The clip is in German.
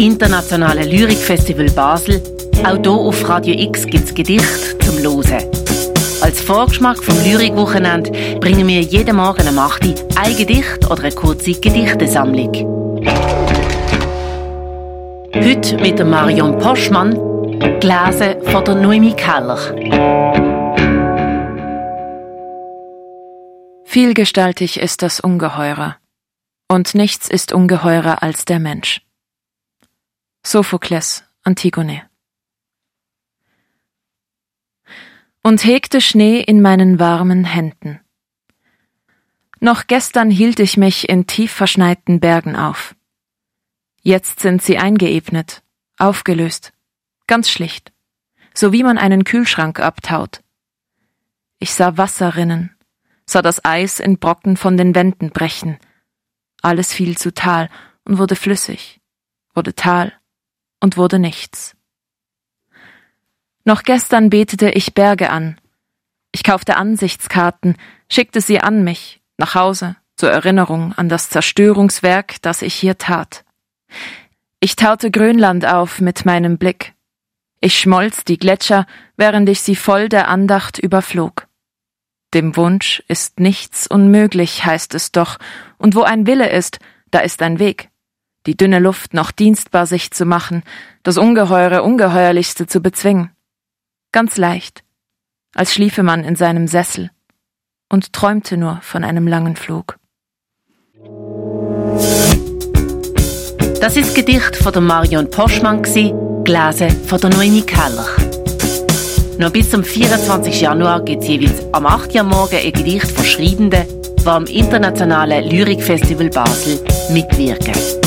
internationalen Lyrikfestival Basel. Auch hier auf Radio X gibt es Gedichte zum Losen. Als Vorgeschmack vom Lyrikwochenende bringen wir jeden Morgen am 8 Uhr ein Gedicht oder eine kurze Gedichtesammlung. Heute mit Marion Poschmann, gelesen von der Noemi Keller. Vielgestaltig ist das Ungeheure, und nichts ist ungeheurer als der Mensch. Sophokles, Antigone. Und hegte Schnee in meinen warmen Händen. Noch gestern hielt ich mich in tief verschneiten Bergen auf. Jetzt sind sie eingeebnet, aufgelöst, ganz schlicht, so wie man einen Kühlschrank abtaut. Ich sah Wasser rinnen, sah das Eis in Brocken von den Wänden brechen. Alles fiel zu Tal und wurde flüssig, wurde Tal und wurde nichts. Noch gestern betete ich Berge an. Ich kaufte Ansichtskarten, schickte sie an mich, nach Hause, zur Erinnerung an das Zerstörungswerk, das ich hier tat. Ich taute Grönland auf mit meinem Blick. Ich schmolz die Gletscher, während ich sie voll der Andacht überflog. Dem Wunsch ist nichts unmöglich, heißt es doch, und wo ein Wille ist, da ist ein Weg die dünne Luft noch dienstbar sich zu machen, das Ungeheure Ungeheuerlichste zu bezwingen. Ganz leicht, als schliefe man in seinem Sessel und träumte nur von einem langen Flug. Das ist Gedicht von der Marion Poschmann, gelesen von der Noemi Keller. Noch bis zum 24. Januar gibt es jeweils am 8. Uhr morgen ein Gedicht von Schreibenden, die am Internationalen Lyrikfestival Basel mitwirken.